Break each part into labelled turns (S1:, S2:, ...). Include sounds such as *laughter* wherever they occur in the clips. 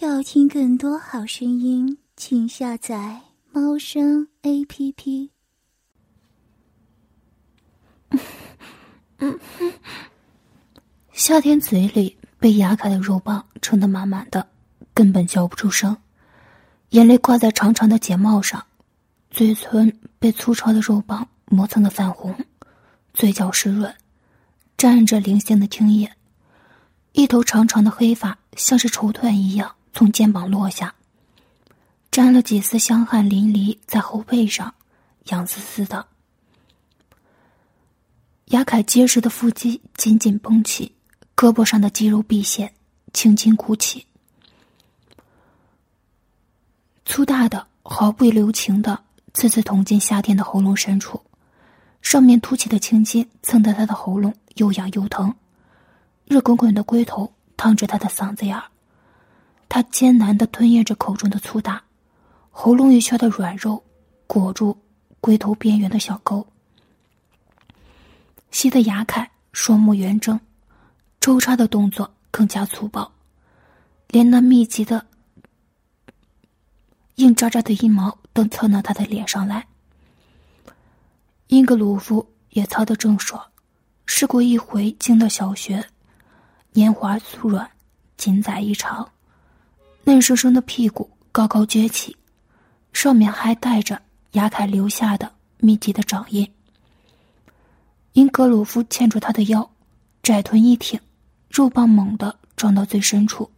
S1: 要听更多好声音，请下载猫声 A P P。*laughs*
S2: 夏天嘴里被牙卡的肉棒撑得满满的，根本叫不出声，眼泪挂在长长的睫毛上，嘴唇被粗糙的肉棒磨蹭的泛红，嘴角湿润，沾着零星的听液，一头长长的黑发像是绸缎一样。从肩膀落下，沾了几丝香汗淋漓在后背上，痒丝丝的。雅凯结实的腹肌紧紧绷起，胳膊上的肌肉毕现，轻轻鼓起，粗大的毫不留情的刺刺捅进夏天的喉咙深处，上面凸起的青筋蹭得他的喉咙又痒又疼，热滚滚的龟头烫着他的嗓子眼儿。他艰难的吞咽着口中的粗大，喉咙一圈的软肉裹住龟头边缘的小沟，吸得牙凯双目圆睁，抽插的动作更加粗暴，连那密集的硬扎扎的阴毛都蹭到他的脸上来。英格鲁夫也操得正爽，试过一回进了小学，年华酥软，紧窄异常。嫩生生的屁股高高撅起，上面还带着雅凯留下的密集的掌印。因格鲁夫牵住他的腰，窄臀一挺，肉棒猛地撞到最深处，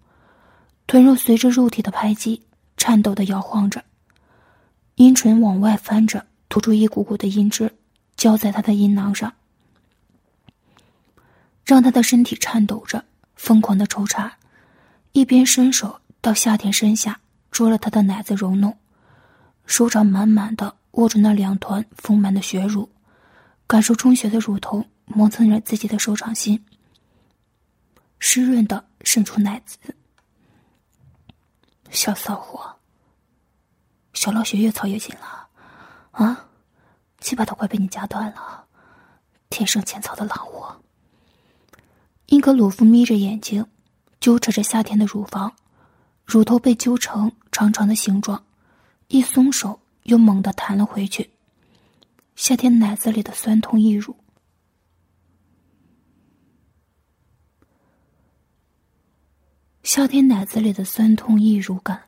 S2: 臀肉随着肉体的拍击颤抖的摇晃着，阴唇往外翻着，吐出一股股的阴汁，浇在他的阴囊上，让他的身体颤抖着，疯狂的抽插，一边伸手。到夏天身下捉了他的奶子揉弄，手掌满满的握住那两团丰满的血乳，感受充血的乳头磨蹭着自己的手掌心，湿润的渗出奶子。小骚货，小老血越操越紧了，啊，鸡巴都快被你夹断了，天生欠操的狼货。英格鲁夫眯着眼睛，揪扯着夏天的乳房。乳头被揪成长长的形状，一松手又猛地弹了回去。夏天奶子里的酸痛溢乳，夏天奶子里的酸痛溢乳感，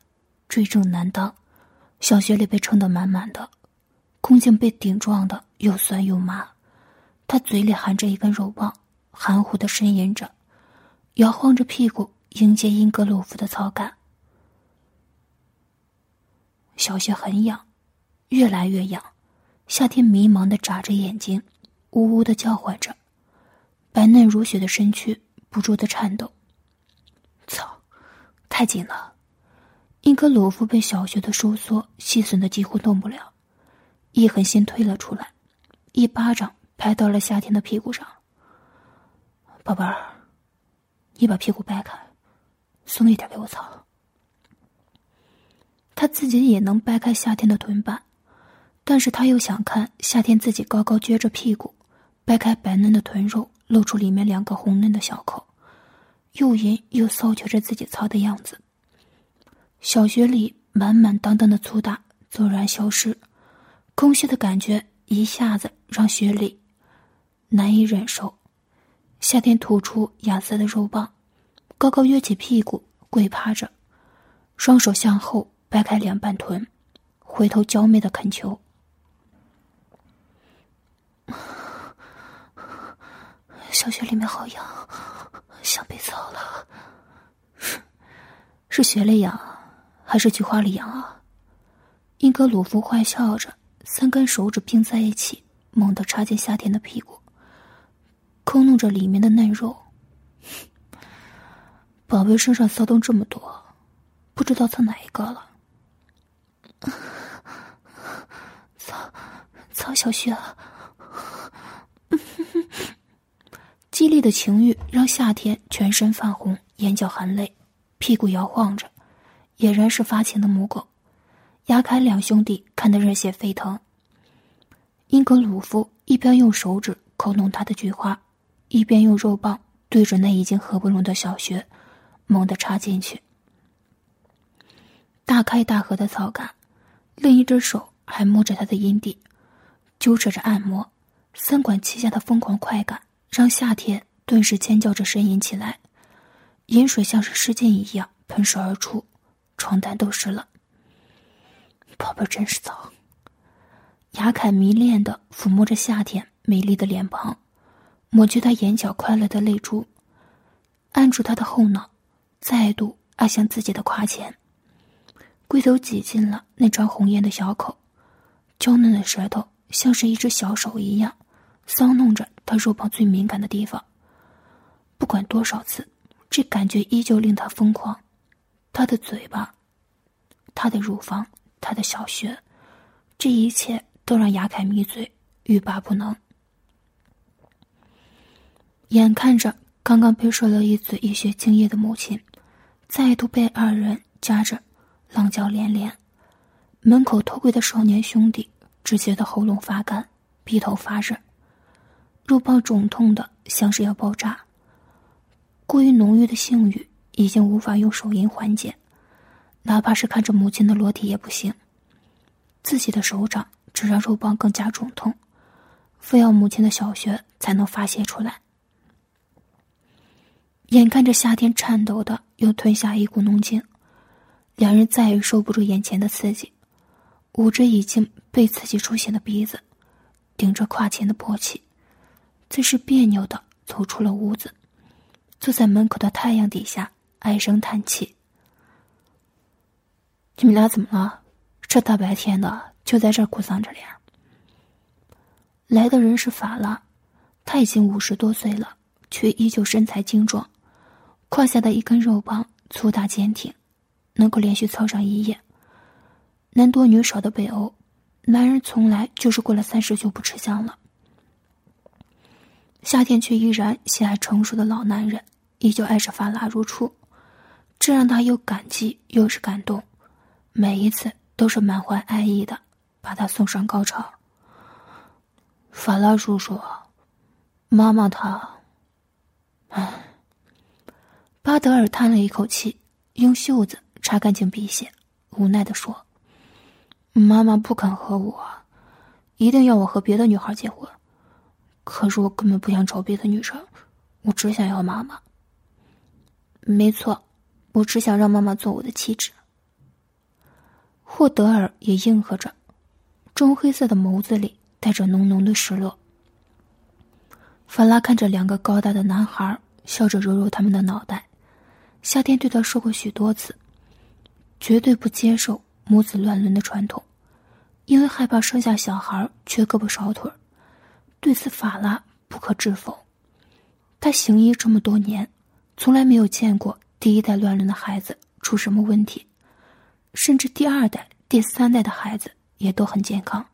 S2: 追正难当。小穴里被撑得满满的，空颈被顶撞的又酸又麻。他嘴里含着一根肉棒，含糊的呻吟着，摇晃着屁股迎接英格鲁夫的操感。小穴很痒，越来越痒。夏天迷茫的眨着眼睛，呜呜的叫唤着，白嫩如雪的身躯不住的颤抖。操，太紧了！英格鲁夫被小穴的收缩细损的几乎动不了，一狠心推了出来，一巴掌拍到了夏天的屁股上。宝贝儿，你把屁股掰开，松一点给我操。他自己也能掰开夏天的臀板，但是他又想看夏天自己高高撅着屁股，掰开白嫩的臀肉，露出里面两个红嫩的小口，又淫又骚求着自己操的样子。小穴里满满当当的粗大骤然消失，空虚的感觉一下子让雪里难以忍受。夏天吐出亚瑟的肉棒，高高撅起屁股跪趴着，双手向后。掰开两半臀，回头娇媚的恳求：“小穴里面好痒，想被操了。是是穴里痒，还是菊花里痒啊？”英格鲁夫坏笑着，三根手指并在一起，猛地插进夏天的屁股，抠弄着里面的嫩肉。宝贝身上骚动这么多，不知道蹭哪一个了。曹 *laughs* 曹小雪，*laughs* 激烈的情欲让夏天全身泛红，眼角含泪，屁股摇晃着，俨然是发情的母狗。牙凯两兄弟看得热血沸腾。英格鲁夫一边用手指抠弄他的菊花，一边用肉棒对准那已经合不拢的小穴，猛地插进去。大开大合的草杆，另一只手还摸着他的阴蒂，揪扯着按摩，三管齐下的疯狂快感让夏天顿时尖叫着呻吟起来，饮水像是失禁一样喷射而出，床单都湿了。宝贝真是脏。雅凯迷恋的抚摸着夏天美丽的脸庞，抹去他眼角快乐的泪珠，按住他的后脑，再度按向自己的胯前。龟头挤进了那张红艳的小口，娇嫩的舌头像是一只小手一样，搔弄着他肉棒最敏感的地方。不管多少次，这感觉依旧令他疯狂。他的嘴巴，他的乳房，他的小穴，这一切。都让雅凯迷醉，欲罢不能。眼看着刚刚被说了一嘴一血精液的母亲，再度被二人夹着，浪叫连连。门口偷窥的少年兄弟只觉得喉咙发干，鼻头发热，肉棒肿痛的像是要爆炸。过于浓郁的性欲已经无法用手淫缓解，哪怕是看着母亲的裸体也不行。自己的手掌。只让肉棒更加肿痛，非要母亲的小穴才能发泄出来。眼看着夏天颤抖的又吞下一股浓精，两人再也受不住眼前的刺激，捂着已经被刺激出血的鼻子，顶着胯前的勃起，最是别扭的走出了屋子，坐在门口的太阳底下唉声叹气。你们俩怎么了？这大白天的。就在这哭丧着脸。来的人是法拉，他已经五十多岁了，却依旧身材精壮，胯下的一根肉棒粗大坚挺，能够连续操上一夜。男多女少的北欧，男人从来就是过了三十就不吃香了。夏天却依然喜爱成熟的老男人，依旧爱着法拉如初，这让他又感激又是感动，每一次都是满怀爱意的。把他送上高潮。法拉叔叔，妈妈她，唉。巴德尔叹了一口气，用袖子擦干净鼻血，无奈的说：“妈妈不肯和我，一定要我和别的女孩结婚。可是我根本不想找别的女生，我只想要妈妈。没错，我只想让妈妈做我的妻子。”霍德尔也应和着。棕黑色的眸子里带着浓浓的失落。法拉看着两个高大的男孩，笑着揉揉他们的脑袋。夏天对他说过许多次，绝对不接受母子乱伦的传统，因为害怕生下小孩缺胳膊少腿对此，法拉不可置否。他行医这么多年，从来没有见过第一代乱伦的孩子出什么问题，甚至第二代、第三代的孩子。也都很健康。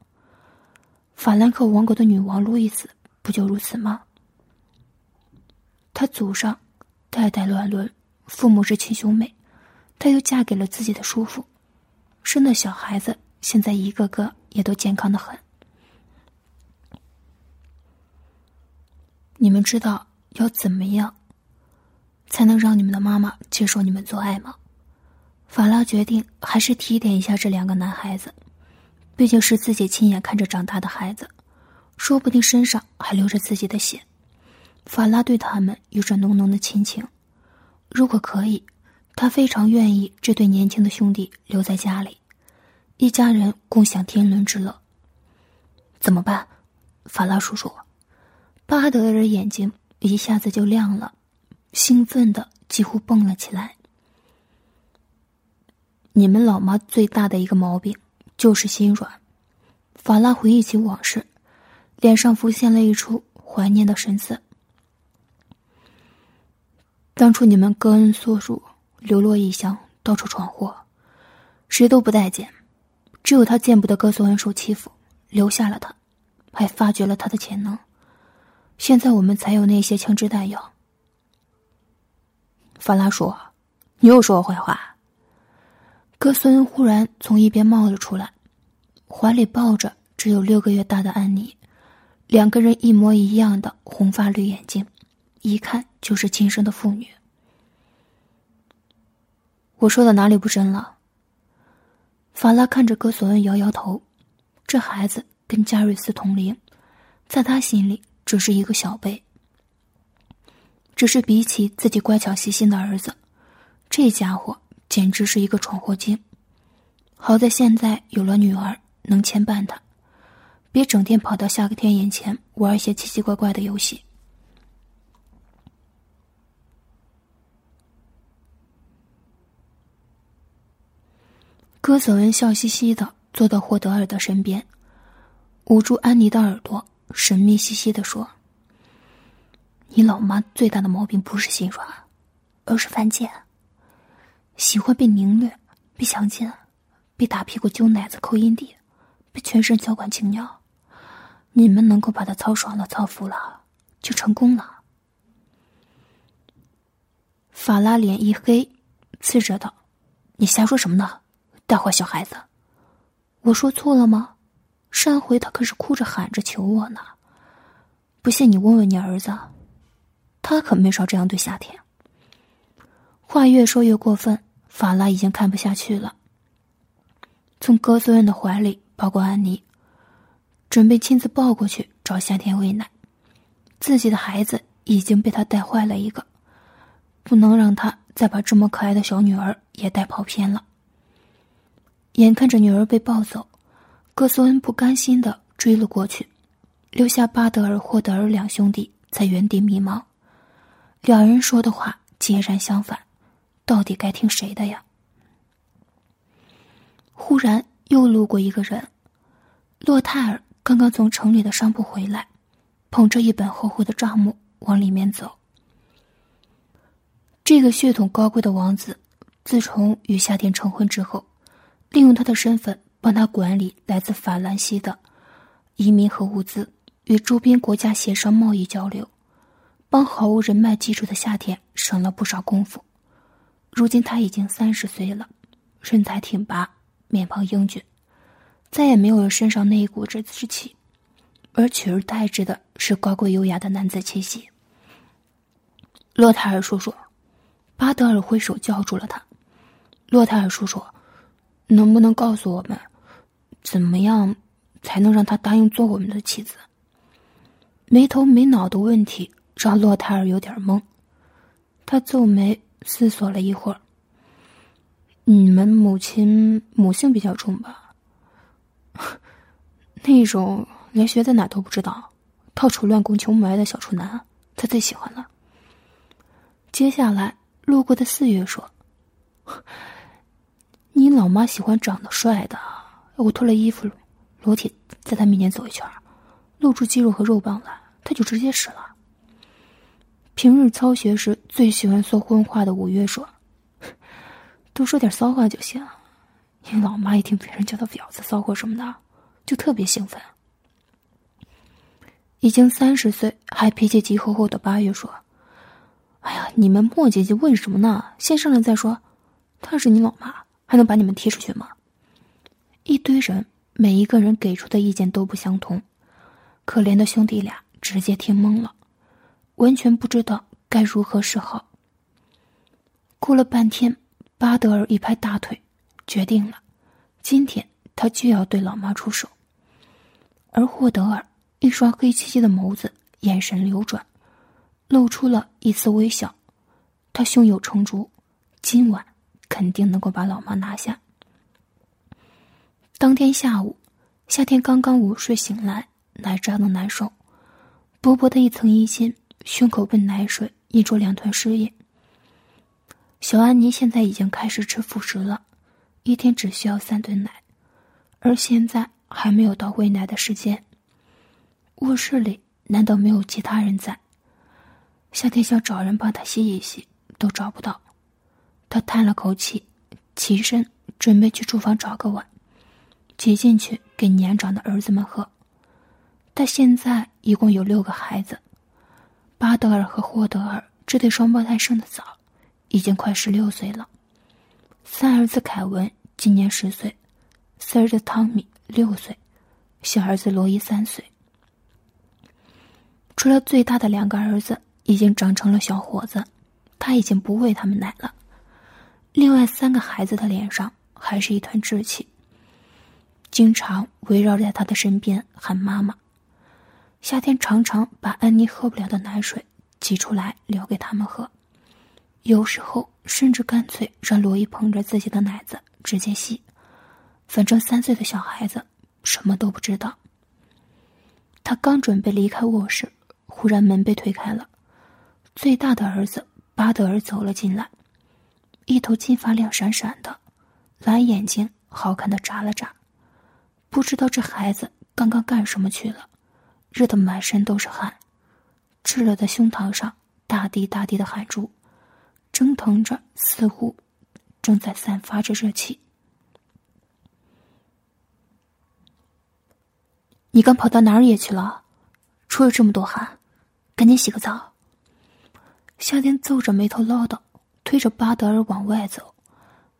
S2: 法兰克王国的女王路易斯不就如此吗？她祖上代代乱伦，父母是亲兄妹，她又嫁给了自己的叔父，生的小孩子现在一个个也都健康的很。你们知道要怎么样才能让你们的妈妈接受你们做爱吗？法拉决定还是提点一下这两个男孩子。毕竟是自己亲眼看着长大的孩子，说不定身上还流着自己的血。法拉对他们有着浓浓的亲情，如果可以，他非常愿意这对年轻的兄弟留在家里，一家人共享天伦之乐。怎么办，法拉叔叔？巴德尔眼睛一下子就亮了，兴奋的几乎蹦了起来。你们老妈最大的一个毛病。就是心软。法拉回忆起往事，脸上浮现了一出怀念的神色。当初你们戈恩所辱，流落异乡，到处闯祸，谁都不待见，只有他见不得哥索恩受欺负，留下了他，还发掘了他的潜能。现在我们才有那些枪支弹药。法拉说：“你又说我坏话。”格孙恩忽然从一边冒了出来，怀里抱着只有六个月大的安妮，两个人一模一样的红发绿眼睛，一看就是亲生的父女。我说的哪里不真了？法拉看着戈索恩摇摇头，这孩子跟加瑞斯同龄，在他心里只是一个小辈。只是比起自己乖巧细心的儿子，这家伙简直是一个闯祸精。好在现在有了女儿能牵绊他，别整天跑到夏克天眼前玩一些奇奇怪怪的游戏。戈索恩笑嘻嘻的坐到霍德尔的身边，捂住安妮的耳朵，神秘兮兮的说：“你老妈最大的毛病不是心软，而是犯贱，喜欢被凌虐、被强奸、被打屁股、揪奶子、抠阴蒂、被全身浇灌精尿。你们能够把她操爽了、操服了，就成功了。”法拉脸一黑，刺着道：“你瞎说什么呢？”带坏小孩子，我说错了吗？上回他可是哭着喊着求我呢。不信你问问你儿子，他可没少这样对夏天。话越说越过分，法拉已经看不下去了，从戈索恩的怀里抱过安妮，准备亲自抱过去找夏天喂奶。自己的孩子已经被他带坏了一个，不能让他再把这么可爱的小女儿也带跑偏了。眼看着女儿被抱走，格索恩不甘心的追了过去，留下巴德尔、霍德尔两兄弟在原地迷茫。两人说的话截然相反，到底该听谁的呀？忽然又路过一个人，洛泰尔刚刚从城里的商铺回来，捧着一本厚厚的账目往里面走。这个血统高贵的王子，自从与夏天成婚之后。利用他的身份帮他管理来自法兰西的移民和物资，与周边国家协商贸易交流，帮毫无人脉基础的夏天省了不少功夫。如今他已经三十岁了，身材挺拔，面庞英俊，再也没有了身上那一股子之气，而取而代之的是高贵优雅的男子气息。洛泰尔叔叔，巴德尔挥手叫住了他。洛泰尔叔叔。能不能告诉我们，怎么样才能让他答应做我们的妻子？没头没脑的问题让洛泰尔有点懵，他皱眉思索了一会儿。你们母亲母性比较重吧？*laughs* 那种连学在哪都不知道、到处乱攻求埋的小处男，他最喜欢了。接下来路过的四月说。你老妈喜欢长得帅的，我脱了衣服，裸体在她面前走一圈，露出肌肉和肉棒来，她就直接使了。平日操学时最喜欢说荤话的五月说：“多说点骚话就行。”你老妈一听别人叫她婊子、骚货什么的，就特别兴奋。已经三十岁还脾气急吼吼的八月说：“哎呀，你们莫姐姐问什么呢？先上来再说。她是你老妈。”还能把你们踢出去吗？一堆人，每一个人给出的意见都不相同，可怜的兄弟俩直接听懵了，完全不知道该如何是好。过了半天，巴德尔一拍大腿，决定了，今天他就要对老妈出手。而霍德尔一双黑漆漆的眸子，眼神流转，露出了一丝微笑，他胸有成竹，今晚。肯定能够把老妈拿下。当天下午，夏天刚刚午睡醒来，奶胀的难受，薄薄的一层衣襟，胸口被奶水印出两团湿印。小安妮现在已经开始吃辅食了，一天只需要三顿奶，而现在还没有到喂奶的时间。卧室里难道没有其他人在？夏天想找人帮他洗一洗，都找不到。他叹了口气，起身准备去厨房找个碗，挤进去给年长的儿子们喝。他现在一共有六个孩子，巴德尔和霍德尔这对双胞胎生的早，已经快十六岁了。三儿子凯文今年十岁，四儿子汤米六岁，小儿子罗伊三岁。除了最大的两个儿子已经长成了小伙子，他已经不喂他们奶了。另外三个孩子的脸上还是一团稚气，经常围绕在他的身边喊妈妈。夏天常常把安妮喝不了的奶水挤出来留给他们喝，有时候甚至干脆让罗伊捧着自己的奶子直接吸，反正三岁的小孩子什么都不知道。他刚准备离开卧室，忽然门被推开了，最大的儿子巴德尔走了进来，一头金发亮闪闪的，蓝眼睛好看的眨了眨，不知道这孩子刚刚干什么去了，热得满身都是汗，赤了的胸膛上大滴大滴的汗珠，蒸腾着，似乎正在散发着热气。你刚跑到哪儿野去了？出了这么多汗，赶紧洗个澡。夏天皱着眉头唠叨，推着巴德尔往外走，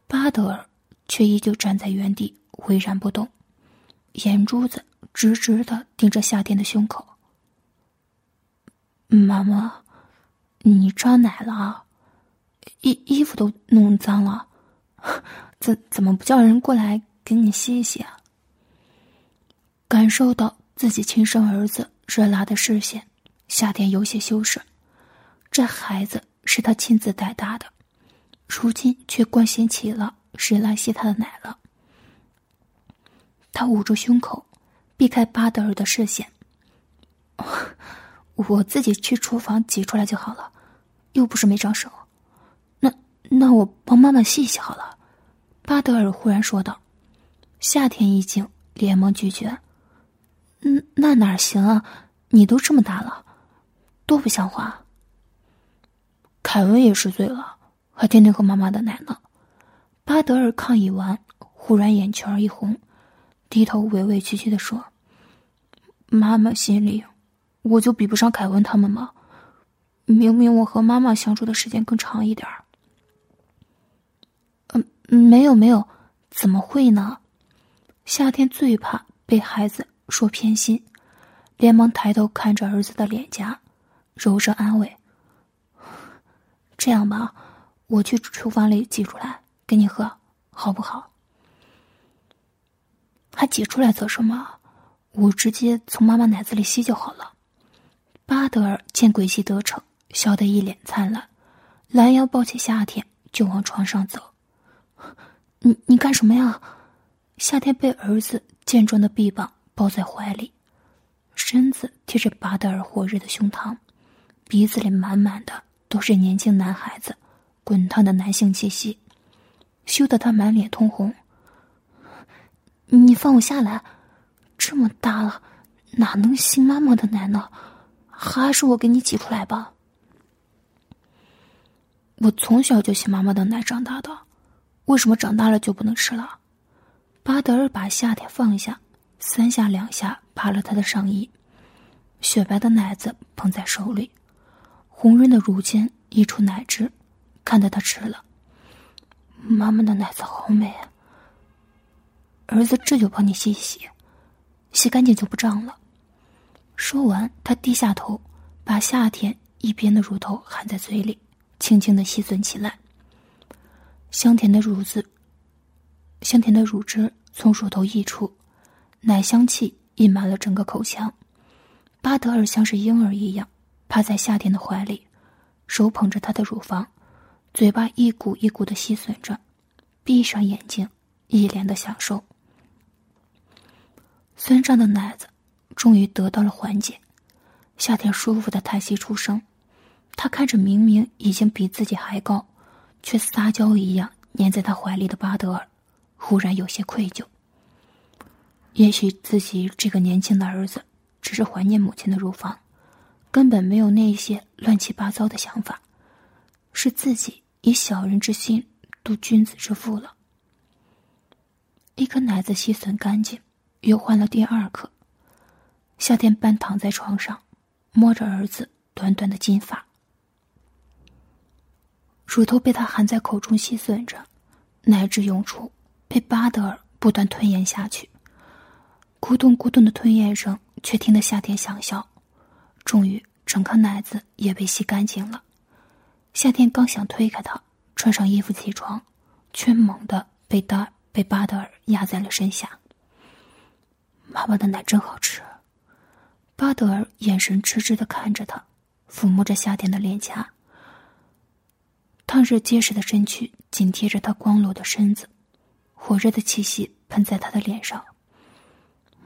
S2: 巴德尔却依旧站在原地，巍然不动，眼珠子直直的盯着夏天的胸口。妈妈，你胀奶了，衣衣服都弄脏了，*laughs* 怎怎么不叫人过来给你洗一洗啊？感受到自己亲生儿子热辣的视线，夏天有些羞涩。这孩子是他亲自带大的，如今却关心起了谁来吸他的奶了。他捂住胸口，避开巴德尔的视线。*laughs* 我自己去厨房挤出来就好了，又不是没长手。那那我帮妈妈洗洗好了。巴德尔忽然说道。夏天一惊，连忙拒绝。嗯，那哪行啊？你都这么大了，多不像话。凯文也是醉了，还天天喝妈妈的奶呢。巴德尔抗议完，忽然眼圈一红，低头委委屈屈的说：“妈妈心里，我就比不上凯文他们吗？明明我和妈妈相处的时间更长一点。”嗯，没有没有，怎么会呢？夏天最怕被孩子。说偏心，连忙抬头看着儿子的脸颊，柔声安慰：“这样吧，我去厨房里挤出来给你喝，好不好？”还挤出来做什么？我直接从妈妈奶子里吸就好了。巴德尔见诡计得逞，笑得一脸灿烂，拦腰抱起夏天就往床上走。“你你干什么呀？”夏天被儿子健壮的臂膀。抱在怀里，身子贴着巴德尔火热的胸膛，鼻子里满满的都是年轻男孩子滚烫的男性气息，羞得他满脸通红。你放我下来，这么大了，哪能吸妈妈的奶呢？还是我给你挤出来吧。我从小就吸妈妈的奶长大的，为什么长大了就不能吃了？巴德尔把夏天放下。三下两下扒了他的上衣，雪白的奶子捧在手里，红润的乳尖溢出奶汁，看得他吃了。妈妈的奶子好美啊！儿子这就帮你洗洗，洗干净就不胀了。说完，他低下头，把夏天一边的乳头含在嘴里，轻轻的吸吮起来。香甜的乳子，香甜的乳汁从乳头溢出。奶香气溢满了整个口腔，巴德尔像是婴儿一样趴在夏天的怀里，手捧着他的乳房，嘴巴一股一股的吸吮着，闭上眼睛，一脸的享受。酸胀的奶子终于得到了缓解，夏天舒服的叹息出声。他看着明明已经比自己还高，却撒娇一样粘在他怀里的巴德尔，忽然有些愧疚。也许自己这个年轻的儿子只是怀念母亲的乳房，根本没有那些乱七八糟的想法，是自己以小人之心度君子之腹了。一颗奶子吸吮干净，又换了第二颗。夏天半躺在床上，摸着儿子短短的金发，乳头被他含在口中吸吮着，奶汁涌出，被巴德尔不断吞咽下去。咕咚咕咚的吞咽声，却听得夏天想笑。终于，整颗奶子也被吸干净了。夏天刚想推开他，穿上衣服起床，却猛地被达被巴德尔压在了身下。妈妈的奶真好吃。巴德尔眼神痴痴的看着他，抚摸着夏天的脸颊。烫热结实的身躯紧贴着他光裸的身子，火热的气息喷在他的脸上。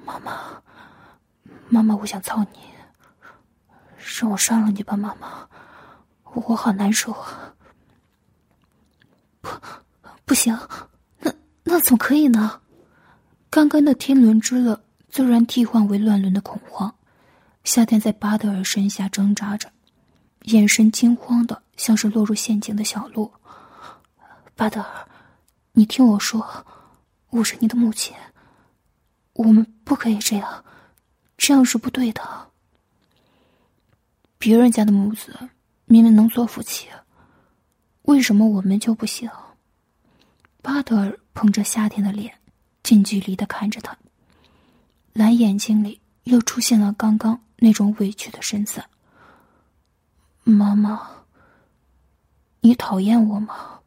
S2: 妈妈，妈妈，我想操你，让我杀了你吧，妈妈，我好难受啊！
S1: 不，不行，那那怎么可以呢？
S2: 刚刚的天伦之乐自然替换为乱伦的恐慌。夏天在巴德尔身下挣扎着，眼神惊慌的，像是落入陷阱的小鹿。巴德尔，你听我说，我是你的母亲，我们不可以这样，这样是不对的。别人家的母子明明能做夫妻，为什么我们就不行？巴德尔捧着夏天的脸，近距离的看着他，蓝眼睛里又出现了刚刚。那种委屈的神色。妈妈，你讨厌我吗？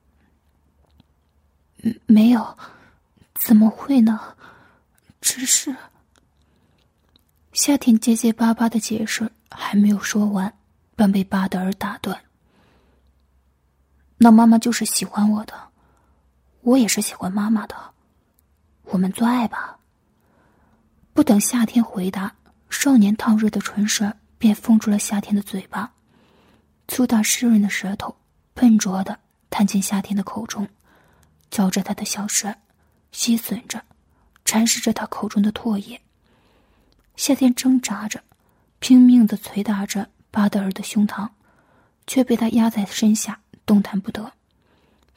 S2: 没有，怎么会呢？只是……夏天结结巴巴的解释还没有说完，便被巴德尔打断。那妈妈就是喜欢我的，我也是喜欢妈妈的，我们做爱吧。不等夏天回答。少年烫热的唇舌便封住了夏天的嘴巴，粗大湿润的舌头笨拙的探进夏天的口中，嚼着他的小舌，吸吮着，蚕食着他口中的唾液。夏天挣扎着，拼命的捶打着巴德尔的胸膛，却被他压在身下，动弹不得。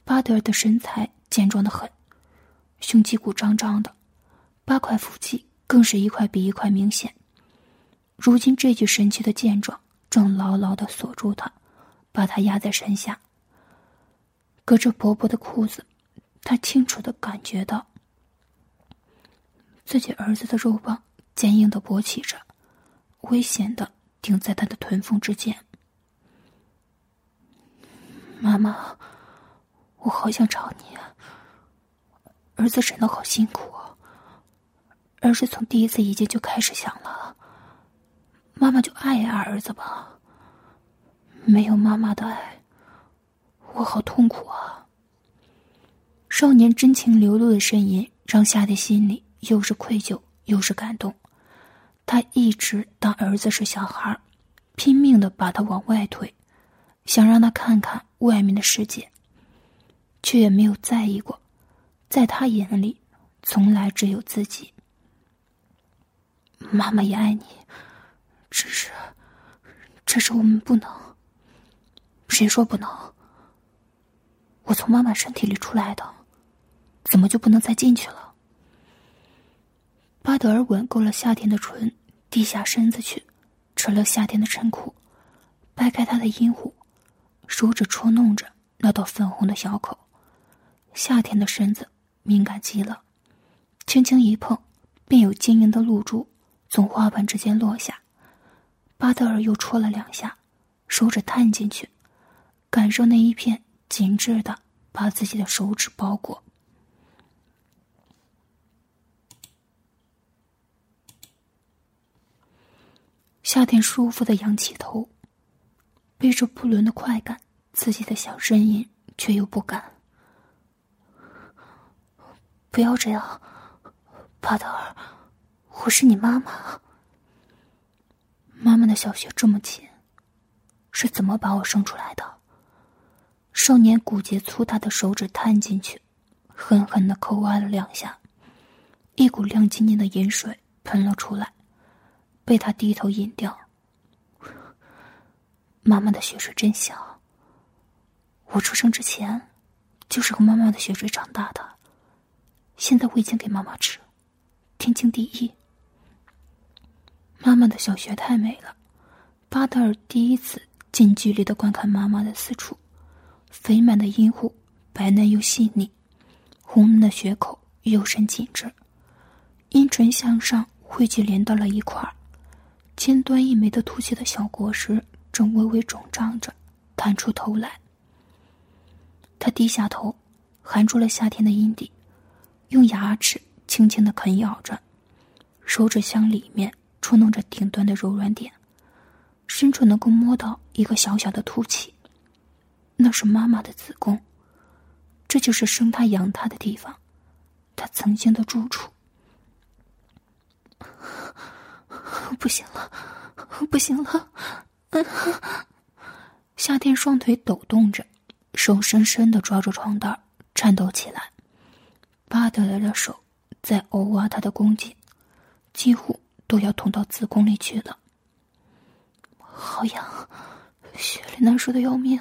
S2: 巴德尔的身材健壮的很，胸肌鼓胀胀的，八块腹肌更是一块比一块明显。如今这具神奇的健壮正牢牢的锁住他，把他压在身下。隔着薄薄的裤子，他清楚的感觉到自己儿子的肉棒坚硬的勃起着，危险的顶在他的臀缝之间。妈妈，我好想找你啊。儿子真的好辛苦，儿子从第一次一见就开始想了。妈妈就爱爱儿子吧。没有妈妈的爱，我好痛苦啊！少年真情流露的声音让夏的心里又是愧疚又是感动。他一直当儿子是小孩，拼命的把他往外推，想让他看看外面的世界，却也没有在意过，在他眼里，从来只有自己。妈妈也爱你。只是，只是我们不能。谁说不能？我从妈妈身体里出来的，怎么就不能再进去了？巴德尔吻够了夏天的唇，低下身子去，扯了夏天的衬裤，掰开他的阴户，手指戳弄着那道粉红的小口。夏天的身子敏感极了，轻轻一碰，便有晶莹的露珠从花瓣之间落下。巴德尔又戳了两下，手指探进去，感受那一片紧致的把自己的手指包裹。夏天舒服的仰起头，背着不伦的快感刺激的想呻吟，却又不敢。不要这样，巴德尔，我是你妈妈。妈妈的小穴这么紧，是怎么把我生出来的？少年骨节粗大的手指探进去，狠狠的抠挖了两下，一股亮晶晶的盐水喷了出来，被他低头饮掉。妈妈的血水真香。我出生之前，就是和妈妈的血水长大的，现在我已经给妈妈吃，天经地义。妈妈的小穴太美了，巴德尔第一次近距离的观看妈妈的私处，肥满的阴户白嫩又细腻，红嫩的血口又深紧致，阴唇向上汇聚连到了一块儿，尖端一枚的凸起的小果实正微微肿胀着，探出头来。他低下头，含住了夏天的阴蒂，用牙齿轻轻的啃咬着。手指向里面触弄着顶端的柔软点，伸出能够摸到一个小小的凸起，那是妈妈的子宫，这就是生他养他的地方，他曾经的住处。*laughs* 不行了，不行了！夏天双腿抖动着，手深深的抓住床单，颤抖起来。巴德尔的手在殴挖他的宫颈，几乎都要捅到子宫里去了。好痒，血里难受的要命。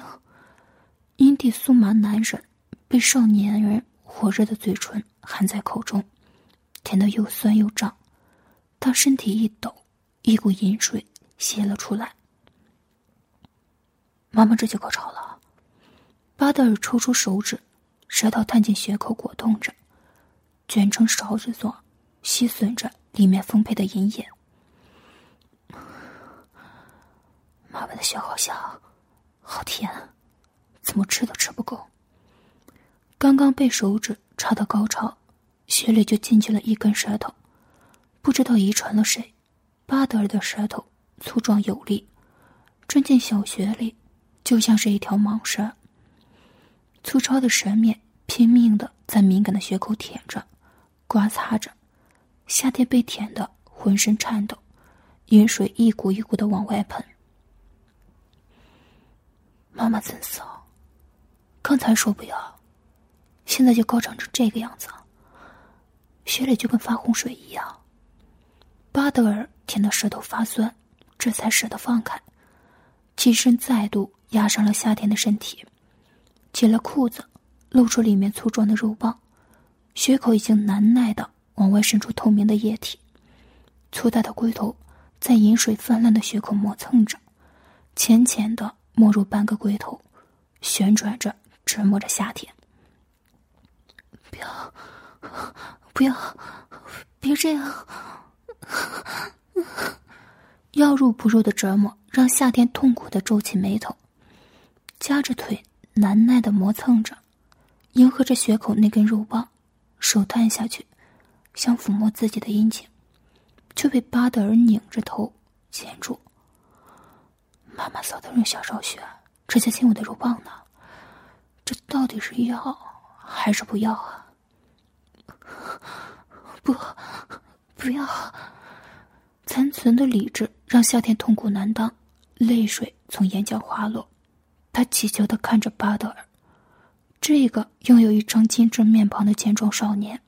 S2: 阴蒂酥麻难忍，被少年人火热的嘴唇含在口中，甜得又酸又胀。他身体一抖，一股淫水泄了出来。妈妈这就高潮了。巴德尔抽出手指，舌头探进血口，果冻着，卷成勺子状，吸吮着里面丰沛的银液。妈妈的血好香，好甜，怎么吃都吃不够。刚刚被手指插到高潮，血里就进去了一根舌头。不知道遗传了谁，巴德尔的舌头粗壮有力，钻进小穴里，就像是一条蟒蛇。粗糙的舌面拼命的在敏感的穴口舔着、刮擦着，夏天被舔的浑身颤抖，饮水一股一股的往外喷。妈妈真骚，刚才说不要，现在就高涨成这个样子，血里就跟发洪水一样。巴德尔舔得舌头发酸，这才舍得放开，起身再度压上了夏天的身体，解了裤子，露出里面粗壮的肉棒，血口已经难耐的往外渗出透明的液体，粗大的龟头在饮水泛滥的血口磨蹭着，浅浅的没入半个龟头，旋转着折磨着夏天。不要，不要，别这样。*laughs* 要入不入的折磨让夏天痛苦的皱起眉头，夹着腿难耐的磨蹭着，迎合着血口那根肉棒，手探下去，想抚摸自己的阴茎，却被巴德尔拧着头钳住。妈妈骚的用小少血直接亲我的肉棒呢，这到底是要还是不要啊？*laughs* 不。不要！残存的理智让夏天痛苦难当，泪水从眼角滑落。他乞求的看着巴德尔，这个拥有一张精致面庞的健壮少年。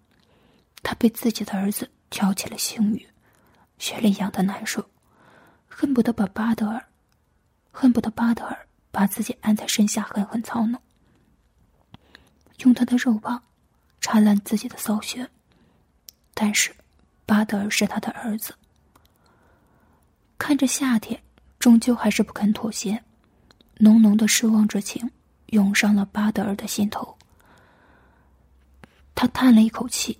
S2: 他被自己的儿子挑起了性欲，血里痒的难受，恨不得把巴德尔，恨不得巴德尔把自己按在身下狠狠操弄，用他的肉棒插烂自己的骚穴。但是。巴德尔是他的儿子，看着夏天，终究还是不肯妥协，浓浓的失望之情涌上了巴德尔的心头。他叹了一口气，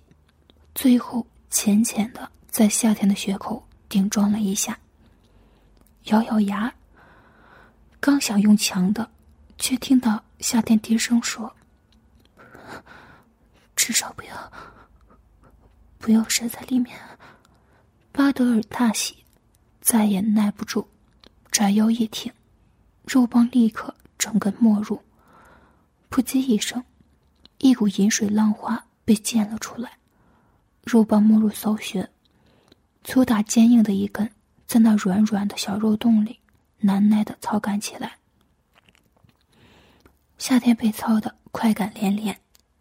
S2: 最后浅浅的在夏天的血口顶撞了一下，咬咬牙，刚想用强的，却听到夏天低声说：“ *laughs* 至少不要。”不要射在里面。巴德尔大喜，再也耐不住，窄腰一挺，肉棒立刻整根没入。扑叽一声，一股饮水浪花被溅了出来，肉棒没入骚穴，粗大坚硬的一根，在那软软的小肉洞里难耐的操干起来。夏天被操的快感连连，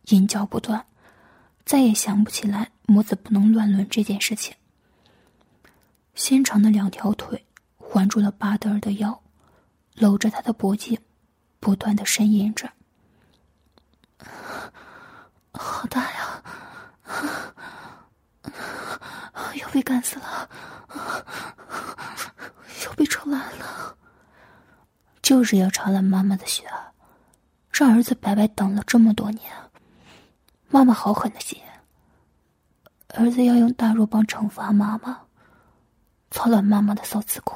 S2: 淫叫不断。再也想不起来母子不能乱伦这件事情。纤长的两条腿环住了巴德尔的腰，搂着他的脖颈，不断的呻吟着：“好大呀，要被干死了，要被抽烂了。”就是要查了妈妈的血，让儿子白白等了这么多年。妈妈好狠的心，儿子要用大肉棒惩罚妈妈，操乱妈妈的骚子宫。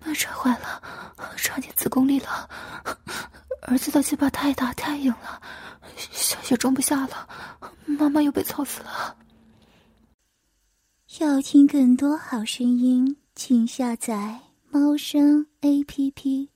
S2: 把插坏了，插进子宫里了，儿子的鸡巴太大太硬了，小雪装不下了，妈妈又被操死了。
S1: 要听更多好声音，请下载猫声 A P P。